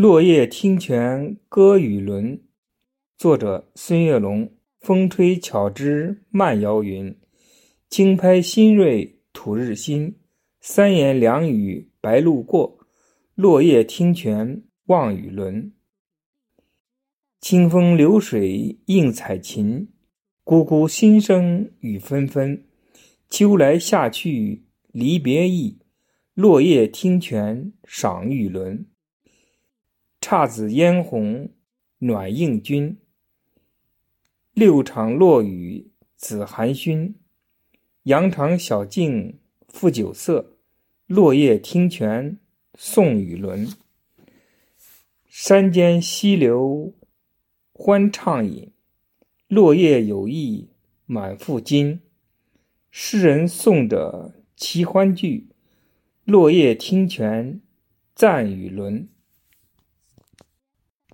落叶听泉歌与轮，作者孙月龙。风吹巧枝慢摇云，轻拍新蕊吐日新。三言两语白鹭过，落叶听泉望雨轮。清风流水映彩琴，咕咕心声雨纷纷。秋来夏去离别意，落叶听泉赏玉轮。姹紫嫣红暖映君，六场落雨紫寒熏。羊肠小径复酒色，落叶听泉送雨轮。山间溪流欢畅饮，落叶有意满腹金。诗人颂者齐欢聚，落叶听泉赞雨轮。